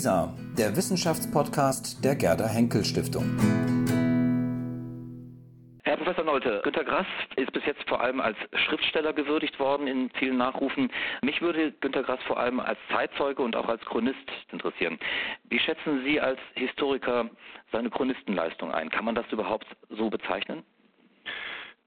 WISA, der Wissenschaftspodcast der Gerda Henkel Stiftung. Herr Professor Nolte, Günter Grass ist bis jetzt vor allem als Schriftsteller gewürdigt worden in vielen Nachrufen. Mich würde Günter Grass vor allem als Zeitzeuge und auch als Chronist interessieren. Wie schätzen Sie als Historiker seine Chronistenleistung ein? Kann man das überhaupt so bezeichnen?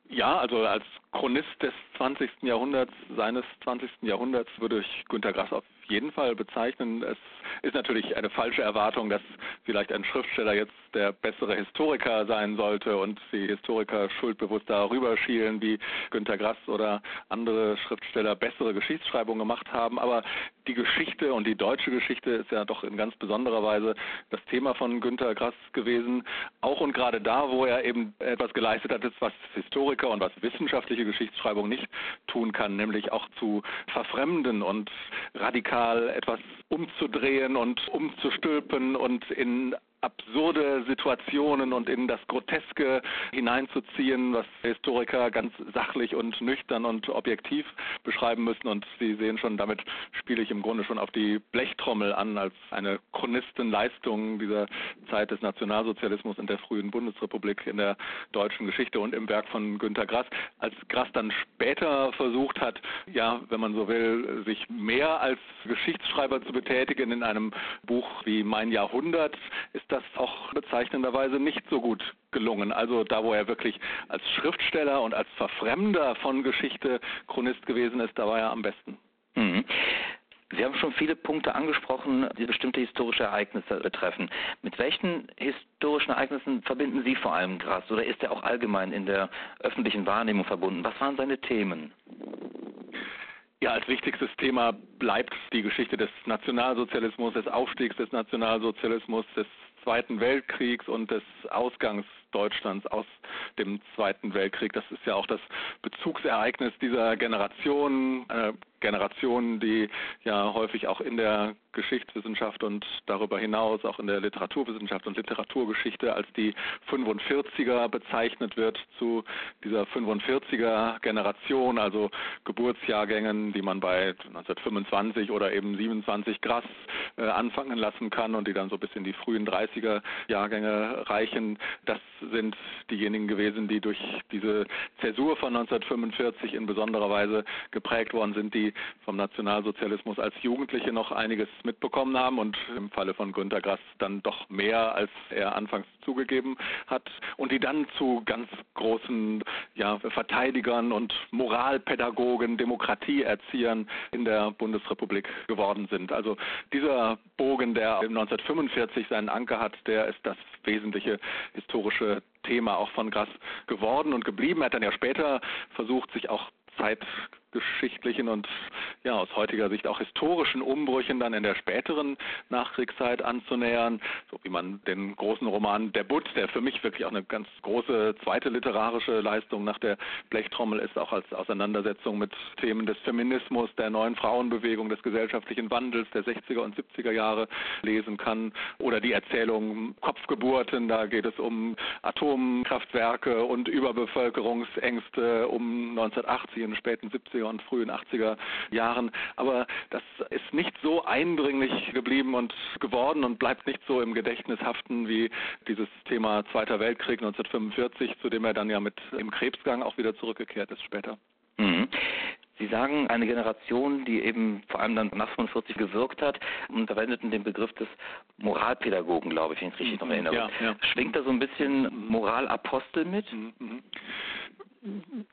Ja, also als Chronist des 20. Jahrhunderts, seines 20. Jahrhunderts würde ich Günter Grass auf jeden Fall bezeichnen. Es ist natürlich eine falsche Erwartung, dass vielleicht ein Schriftsteller jetzt der bessere Historiker sein sollte und die Historiker schuldbewusst darüber schielen, wie Günter Grass oder andere Schriftsteller bessere Geschichtsschreibung gemacht haben. Aber die Geschichte und die deutsche Geschichte ist ja doch in ganz besonderer Weise das Thema von Günter Grass gewesen. Auch und gerade da, wo er eben etwas geleistet hat, was Historiker und was wissenschaftliche Geschichtsschreibung nicht tun kann, nämlich auch zu verfremden und radikal etwas umzudrehen und umzustülpen und in absurde Situationen und in das Groteske hineinzuziehen, was Historiker ganz sachlich und nüchtern und objektiv beschreiben müssen. Und Sie sehen schon, damit spiele ich im Grunde schon auf die Blechtrommel an als eine Chronistenleistung dieser Zeit des Nationalsozialismus in der frühen Bundesrepublik in der deutschen Geschichte und im Werk von Günter Grass. Als Grass dann später versucht hat, ja, wenn man so will, sich mehr als Geschichtsschreiber zu betätigen in einem Buch wie Mein Jahrhundert, ist das auch bezeichnenderweise nicht so gut gelungen. Also da, wo er wirklich als Schriftsteller und als Verfremder von Geschichte Chronist gewesen ist, da war er am besten. Mhm. Sie haben schon viele Punkte angesprochen, die bestimmte historische Ereignisse betreffen. Mit welchen historischen Ereignissen verbinden Sie vor allem Grass oder ist er auch allgemein in der öffentlichen Wahrnehmung verbunden? Was waren seine Themen? Ja, als wichtigstes Thema bleibt die Geschichte des Nationalsozialismus, des Aufstiegs des Nationalsozialismus, des Zweiten Weltkriegs und des Ausgangs Deutschlands aus dem Zweiten Weltkrieg. Das ist ja auch das Bezugsereignis dieser Generation, eine Generation, die ja häufig auch in der Geschichtswissenschaft und darüber hinaus auch in der Literaturwissenschaft und Literaturgeschichte als die 45er bezeichnet wird zu dieser 45er Generation, also Geburtsjahrgängen, die man bei 1925 oder eben 27 Grass äh, anfangen lassen kann und die dann so bis in die frühen 30er Jahrgänge reichen. Das sind diejenigen gewesen, die durch diese Zäsur von 1945 in besonderer Weise geprägt worden sind, die vom Nationalsozialismus als Jugendliche noch einiges mitbekommen haben und im Falle von Günter Grass dann doch mehr, als er anfangs zugegeben hat und die dann zu ganz großen ja, Verteidigern und Moralpädagogen, Demokratieerziehern in der Bundesrepublik geworden sind. Also dieser Bogen, der 1945 seinen Anker hat, der ist das wesentliche historische Thema auch von Grass geworden und geblieben. Er hat dann ja später versucht, sich auch Zeit geschichtlichen und ja aus heutiger Sicht auch historischen Umbrüchen dann in der späteren Nachkriegszeit anzunähern, so wie man den großen Roman Der Butt, der für mich wirklich auch eine ganz große zweite literarische Leistung nach der Blechtrommel ist, auch als Auseinandersetzung mit Themen des Feminismus, der neuen Frauenbewegung, des gesellschaftlichen Wandels der 60er und 70er Jahre lesen kann. Oder die Erzählung Kopfgeburten, da geht es um Atomkraftwerke und Überbevölkerungsängste um 1980 in den späten 70er 70er und frühen 80er Jahren. Aber das ist nicht so eindringlich geblieben und geworden und bleibt nicht so im Gedächtnis haften wie dieses Thema Zweiter Weltkrieg 1945, zu dem er dann ja mit im Krebsgang auch wieder zurückgekehrt ist später. Mhm. Sie sagen eine Generation, die eben vor allem dann nach 45 gewirkt hat und verwendeten den Begriff des Moralpädagogen, glaube ich, wenn ich es richtig noch erinnere. Ja, ja. Schwingt da so ein bisschen Moralapostel mit? Mhm.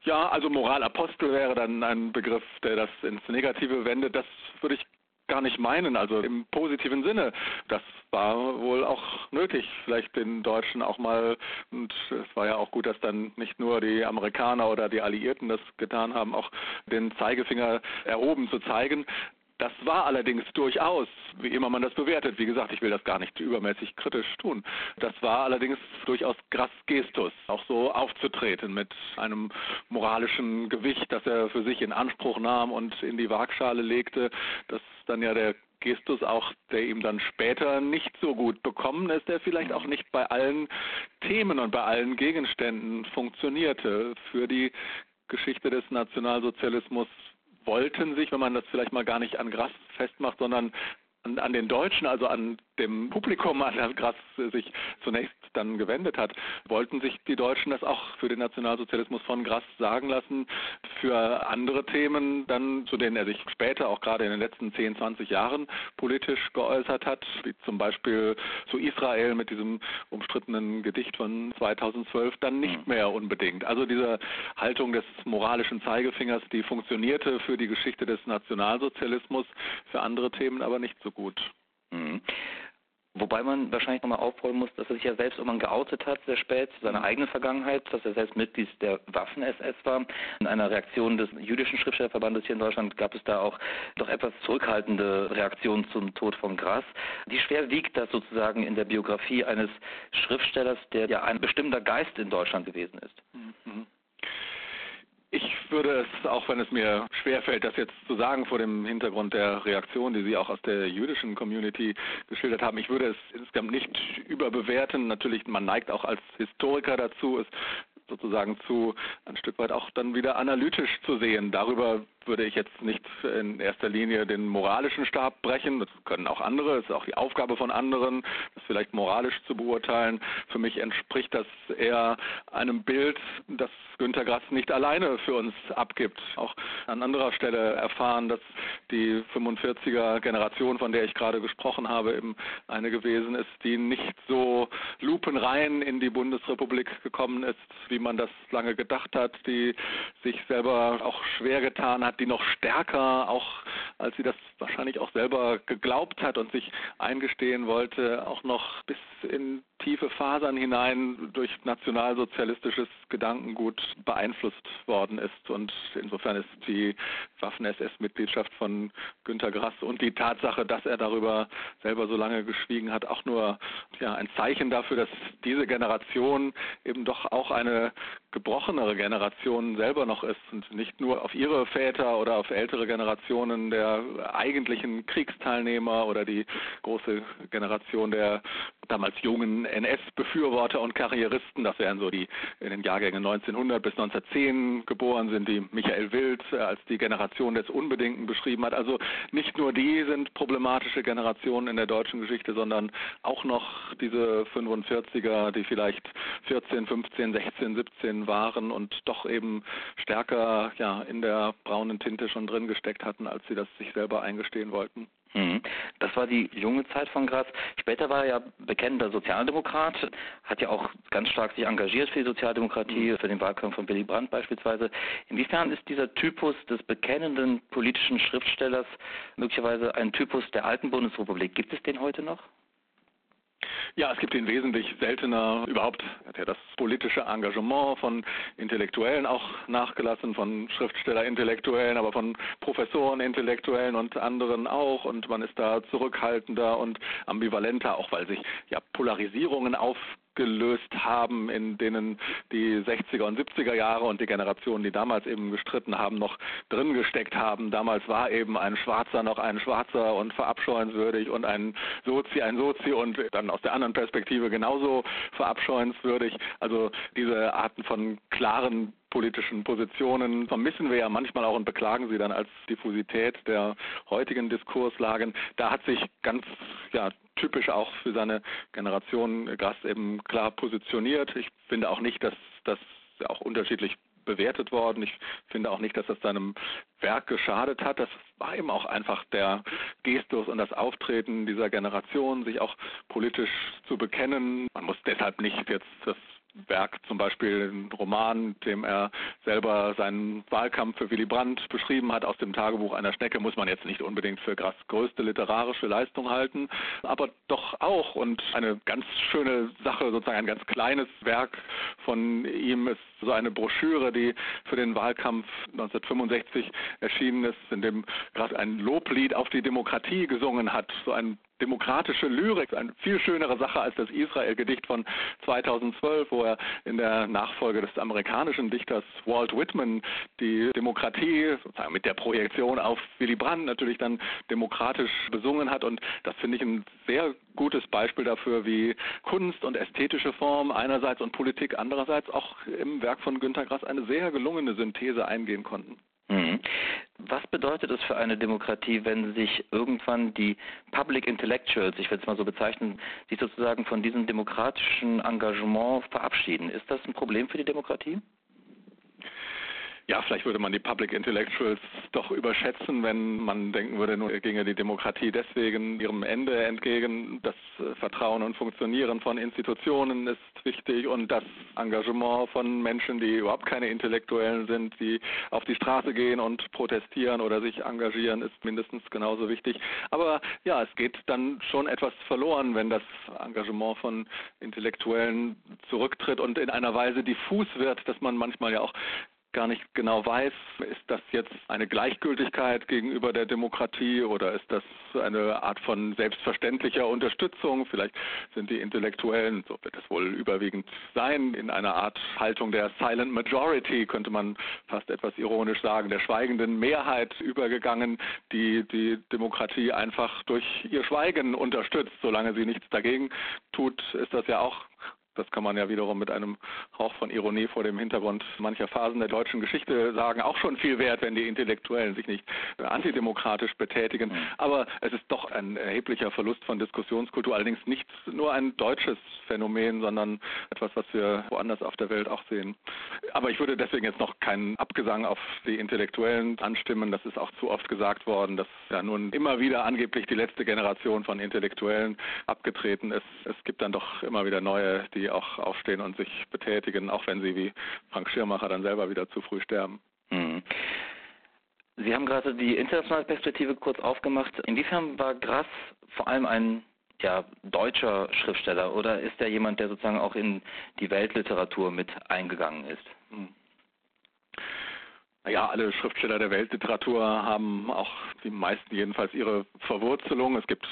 Ja, also Moralapostel wäre dann ein Begriff, der das ins Negative wendet. Das würde ich gar nicht meinen, also im positiven Sinne. Das war wohl auch nötig, vielleicht den Deutschen auch mal, und es war ja auch gut, dass dann nicht nur die Amerikaner oder die Alliierten das getan haben, auch den Zeigefinger erhoben zu zeigen. Das war allerdings durchaus, wie immer man das bewertet, wie gesagt, ich will das gar nicht übermäßig kritisch tun, das war allerdings durchaus Grass Gestus, auch so aufzutreten mit einem moralischen Gewicht, das er für sich in Anspruch nahm und in die Waagschale legte, das dann ja der Gestus auch, der ihm dann später nicht so gut bekommen ist, der vielleicht auch nicht bei allen Themen und bei allen Gegenständen funktionierte. Für die Geschichte des Nationalsozialismus wollten sich, wenn man das vielleicht mal gar nicht an Grass festmacht, sondern an, an den Deutschen, also an dem Publikum, an das Grass sich zunächst dann gewendet hat, wollten sich die Deutschen das auch für den Nationalsozialismus von Grass sagen lassen. Für andere Themen dann, zu denen er sich später auch gerade in den letzten 10, 20 Jahren politisch geäußert hat, wie zum Beispiel zu Israel mit diesem umstrittenen Gedicht von 2012, dann nicht mhm. mehr unbedingt. Also diese Haltung des moralischen Zeigefingers, die funktionierte für die Geschichte des Nationalsozialismus, für andere Themen aber nicht so gut. Mhm. Wobei man wahrscheinlich nochmal aufräumen muss, dass er sich ja selbst irgendwann geoutet hat, sehr spät, seine eigene Vergangenheit, dass er selbst Mitglied der Waffen-SS war. In einer Reaktion des jüdischen Schriftstellerverbandes hier in Deutschland gab es da auch doch etwas zurückhaltende Reaktionen zum Tod von Grass. Wie schwer wiegt das sozusagen in der Biografie eines Schriftstellers, der ja ein bestimmter Geist in Deutschland gewesen ist? Mhm. Ich würde es, auch wenn es mir schwerfällt, das jetzt zu sagen vor dem Hintergrund der Reaktion, die Sie auch aus der jüdischen Community geschildert haben, ich würde es insgesamt nicht überbewerten. Natürlich, man neigt auch als Historiker dazu, es sozusagen zu ein Stück weit auch dann wieder analytisch zu sehen. Darüber würde ich jetzt nicht in erster Linie den moralischen Stab brechen. Das können auch andere. Es ist auch die Aufgabe von anderen, das vielleicht moralisch zu beurteilen. Für mich entspricht das eher einem Bild, das Günter Grass nicht alleine für uns abgibt. Auch an anderer Stelle erfahren, dass die 45er Generation, von der ich gerade gesprochen habe, eben eine gewesen ist, die nicht so lupenrein in die Bundesrepublik gekommen ist, wie man das lange gedacht hat, die sich selber auch schwer getan hat, die noch stärker, auch als sie das wahrscheinlich auch selber geglaubt hat und sich eingestehen wollte, auch noch bis in tiefe Fasern hinein durch nationalsozialistisches Gedankengut beeinflusst worden ist. Und insofern ist die Waffen-SS-Mitgliedschaft von Günter Grass und die Tatsache, dass er darüber selber so lange geschwiegen hat, auch nur ja, ein Zeichen dafür, dass diese Generation eben doch auch eine gebrochenere Generation selber noch ist und nicht nur auf ihre Väter oder auf ältere Generationen der eigentlichen Kriegsteilnehmer oder die große Generation der damals jungen NS-Befürworter und Karrieristen, das wären so die in den Jahrgängen 1900 bis 1910 geboren sind, die Michael Wild als die Generation des Unbedingten beschrieben hat. Also nicht nur die sind problematische Generationen in der deutschen Geschichte, sondern auch noch diese 45er, die vielleicht 14, 15, 16, 17 waren und doch eben stärker ja, in der braunen Tinte schon drin gesteckt hatten, als sie das sich selber eingestehen wollten. Mhm. Das war die junge Zeit von Graz. Später war er ja bekennender Sozialdemokrat, hat ja auch ganz stark sich engagiert für die Sozialdemokratie, mhm. für den Wahlkampf von Willy Brandt beispielsweise. Inwiefern ist dieser Typus des bekennenden politischen Schriftstellers möglicherweise ein Typus der alten Bundesrepublik? Gibt es den heute noch? Ja, es gibt ihn wesentlich seltener. Überhaupt hat er das politische Engagement von Intellektuellen auch nachgelassen, von Schriftsteller-Intellektuellen, aber von Professoren, Intellektuellen und anderen auch. Und man ist da zurückhaltender und ambivalenter, auch weil sich ja Polarisierungen auf gelöst haben, in denen die 60er und 70er Jahre und die Generationen, die damals eben gestritten haben, noch drin gesteckt haben. Damals war eben ein Schwarzer noch ein Schwarzer und verabscheuenswürdig und ein Sozi ein Sozi und dann aus der anderen Perspektive genauso verabscheuenswürdig. Also diese Arten von klaren politischen Positionen vermissen wir ja manchmal auch und beklagen sie dann als Diffusität der heutigen Diskurslagen. Da hat sich ganz ja, typisch auch für seine Generation Gast eben klar positioniert. Ich finde auch nicht, dass das auch unterschiedlich bewertet worden. Ich finde auch nicht, dass das seinem Werk geschadet hat. Das war eben auch einfach der Gestus und das Auftreten dieser Generation, sich auch politisch zu bekennen. Man muss deshalb nicht jetzt das Werk, zum Beispiel ein Roman, dem er selber seinen Wahlkampf für Willy Brandt beschrieben hat, aus dem Tagebuch einer Schnecke, muss man jetzt nicht unbedingt für Grass größte literarische Leistung halten, aber doch auch. Und eine ganz schöne Sache, sozusagen ein ganz kleines Werk von ihm ist so eine Broschüre, die für den Wahlkampf 1965 erschienen ist, in dem Grass ein Loblied auf die Demokratie gesungen hat, so ein demokratische Lyrik, eine viel schönere Sache als das Israel-Gedicht von 2012, wo er in der Nachfolge des amerikanischen Dichters Walt Whitman die Demokratie sozusagen mit der Projektion auf Willy Brandt natürlich dann demokratisch besungen hat. Und das finde ich ein sehr gutes Beispiel dafür, wie Kunst und ästhetische Form einerseits und Politik andererseits auch im Werk von Günter Grass eine sehr gelungene Synthese eingehen konnten. Mhm. Was bedeutet es für eine Demokratie, wenn sich irgendwann die Public Intellectuals, ich will es mal so bezeichnen, sich sozusagen von diesem demokratischen Engagement verabschieden? Ist das ein Problem für die Demokratie? Ja, vielleicht würde man die Public Intellectuals doch überschätzen, wenn man denken würde, nur ginge die Demokratie deswegen ihrem Ende entgegen. Das äh, Vertrauen und Funktionieren von Institutionen ist wichtig und das Engagement von Menschen, die überhaupt keine Intellektuellen sind, die auf die Straße gehen und protestieren oder sich engagieren, ist mindestens genauso wichtig. Aber ja, es geht dann schon etwas verloren, wenn das Engagement von Intellektuellen zurücktritt und in einer Weise diffus wird, dass man manchmal ja auch gar nicht genau weiß, ist das jetzt eine Gleichgültigkeit gegenüber der Demokratie oder ist das eine Art von selbstverständlicher Unterstützung? Vielleicht sind die Intellektuellen, so wird es wohl überwiegend sein, in einer Art Haltung der Silent Majority, könnte man fast etwas ironisch sagen, der schweigenden Mehrheit übergegangen, die die Demokratie einfach durch ihr Schweigen unterstützt. Solange sie nichts dagegen tut, ist das ja auch das kann man ja wiederum mit einem Hauch von Ironie vor dem Hintergrund mancher Phasen der deutschen Geschichte sagen, auch schon viel wert, wenn die Intellektuellen sich nicht antidemokratisch betätigen. Mhm. Aber es ist doch ein erheblicher Verlust von Diskussionskultur, allerdings nicht nur ein deutsches Phänomen, sondern etwas, was wir woanders auf der Welt auch sehen. Aber ich würde deswegen jetzt noch keinen Abgesang auf die Intellektuellen anstimmen. Das ist auch zu oft gesagt worden, dass ja nun immer wieder angeblich die letzte Generation von Intellektuellen abgetreten ist. Es gibt dann doch immer wieder neue, die die auch aufstehen und sich betätigen, auch wenn sie wie Frank Schirmacher dann selber wieder zu früh sterben. Mhm. Sie haben gerade die internationale Perspektive kurz aufgemacht. Inwiefern war Grass vor allem ein ja, deutscher Schriftsteller oder ist er jemand, der sozusagen auch in die Weltliteratur mit eingegangen ist? Mhm. Ja, alle Schriftsteller der Weltliteratur haben auch die meisten jedenfalls ihre Verwurzelung. Es gibt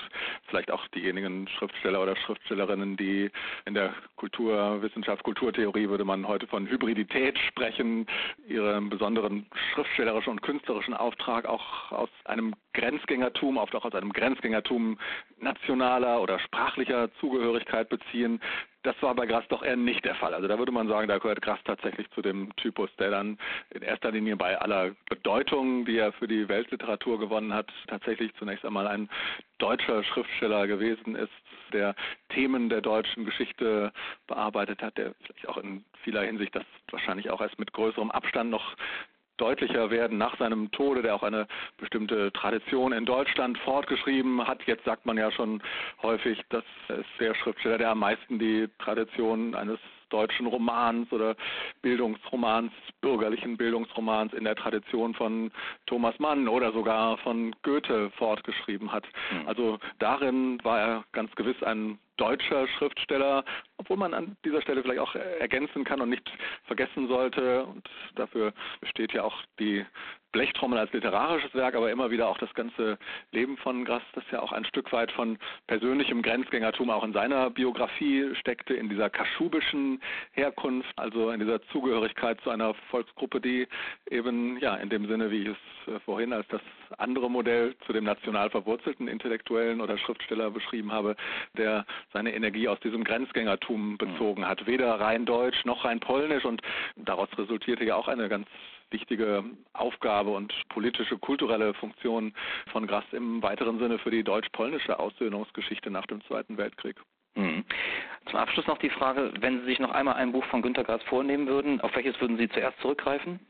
vielleicht auch diejenigen Schriftsteller oder Schriftstellerinnen, die in der Kulturwissenschaft, Kulturtheorie würde man heute von Hybridität sprechen, ihren besonderen schriftstellerischen und künstlerischen Auftrag auch aus einem Grenzgängertum, oft auch aus einem Grenzgängertum nationaler oder sprachlicher Zugehörigkeit beziehen. Das war bei Grass doch eher nicht der Fall. Also da würde man sagen, da gehört Grass tatsächlich zu dem Typus, der dann in erster Linie bei aller Bedeutung, die er für die Weltliteratur gewonnen hat, tatsächlich zunächst einmal ein deutscher Schriftsteller gewesen ist, der Themen der deutschen Geschichte bearbeitet hat, der vielleicht auch in vieler Hinsicht das wahrscheinlich auch erst mit größerem Abstand noch deutlicher werden nach seinem Tode, der auch eine bestimmte Tradition in Deutschland fortgeschrieben hat. Jetzt sagt man ja schon häufig, dass es der Schriftsteller, der am meisten die Tradition eines deutschen Romans oder Bildungsromans, bürgerlichen Bildungsromans in der Tradition von Thomas Mann oder sogar von Goethe fortgeschrieben hat. Mhm. Also darin war er ganz gewiss ein deutscher Schriftsteller, obwohl man an dieser Stelle vielleicht auch ergänzen kann und nicht vergessen sollte, und dafür besteht ja auch die Blechtrommel als literarisches Werk, aber immer wieder auch das ganze Leben von Grass, das ja auch ein Stück weit von persönlichem Grenzgängertum auch in seiner Biografie steckte, in dieser kaschubischen Herkunft, also in dieser Zugehörigkeit zu einer Volksgruppe, die eben ja in dem Sinne, wie ich es äh, vorhin als das andere Modell zu dem national verwurzelten Intellektuellen oder Schriftsteller beschrieben habe, der seine Energie aus diesem Grenzgängertum bezogen hat, weder rein deutsch noch rein polnisch und daraus resultierte ja auch eine ganz wichtige Aufgabe und politische, kulturelle Funktion von Grass im weiteren Sinne für die deutsch-polnische Aussöhnungsgeschichte nach dem Zweiten Weltkrieg. Mhm. Zum Abschluss noch die Frage, wenn Sie sich noch einmal ein Buch von Günter Grass vornehmen würden, auf welches würden Sie zuerst zurückgreifen?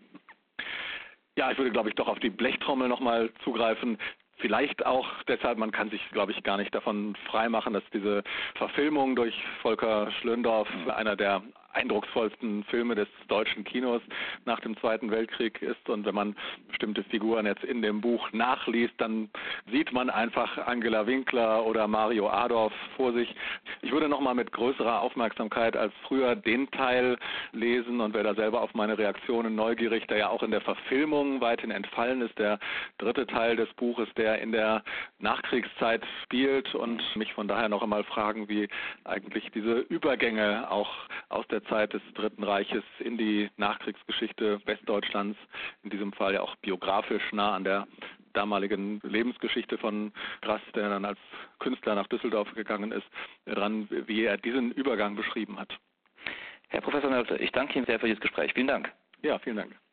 Ja, ich würde, glaube ich, doch auf die Blechtrommel nochmal zugreifen. Vielleicht auch deshalb, man kann sich, glaube ich, gar nicht davon freimachen, dass diese Verfilmung durch Volker Schlöndorff mhm. einer der eindrucksvollsten Filme des deutschen Kinos nach dem Zweiten Weltkrieg ist. Und wenn man bestimmte Figuren jetzt in dem Buch nachliest, dann sieht man einfach Angela Winkler oder Mario Adorf vor sich. Ich würde nochmal mit größerer Aufmerksamkeit als früher den Teil lesen und wäre da selber auf meine Reaktionen neugierig, der ja auch in der Verfilmung weithin entfallen ist. Der dritte Teil des Buches, der in der Nachkriegszeit spielt und mich von daher noch einmal fragen, wie eigentlich diese Übergänge auch aus der Zeit des Dritten Reiches in die Nachkriegsgeschichte Westdeutschlands, in diesem Fall ja auch biografisch nah an der damaligen Lebensgeschichte von Grass, der dann als Künstler nach Düsseldorf gegangen ist, dran, wie er diesen Übergang beschrieben hat. Herr Professor Nölte, ich danke Ihnen sehr für dieses Gespräch. Vielen Dank. Ja, vielen Dank.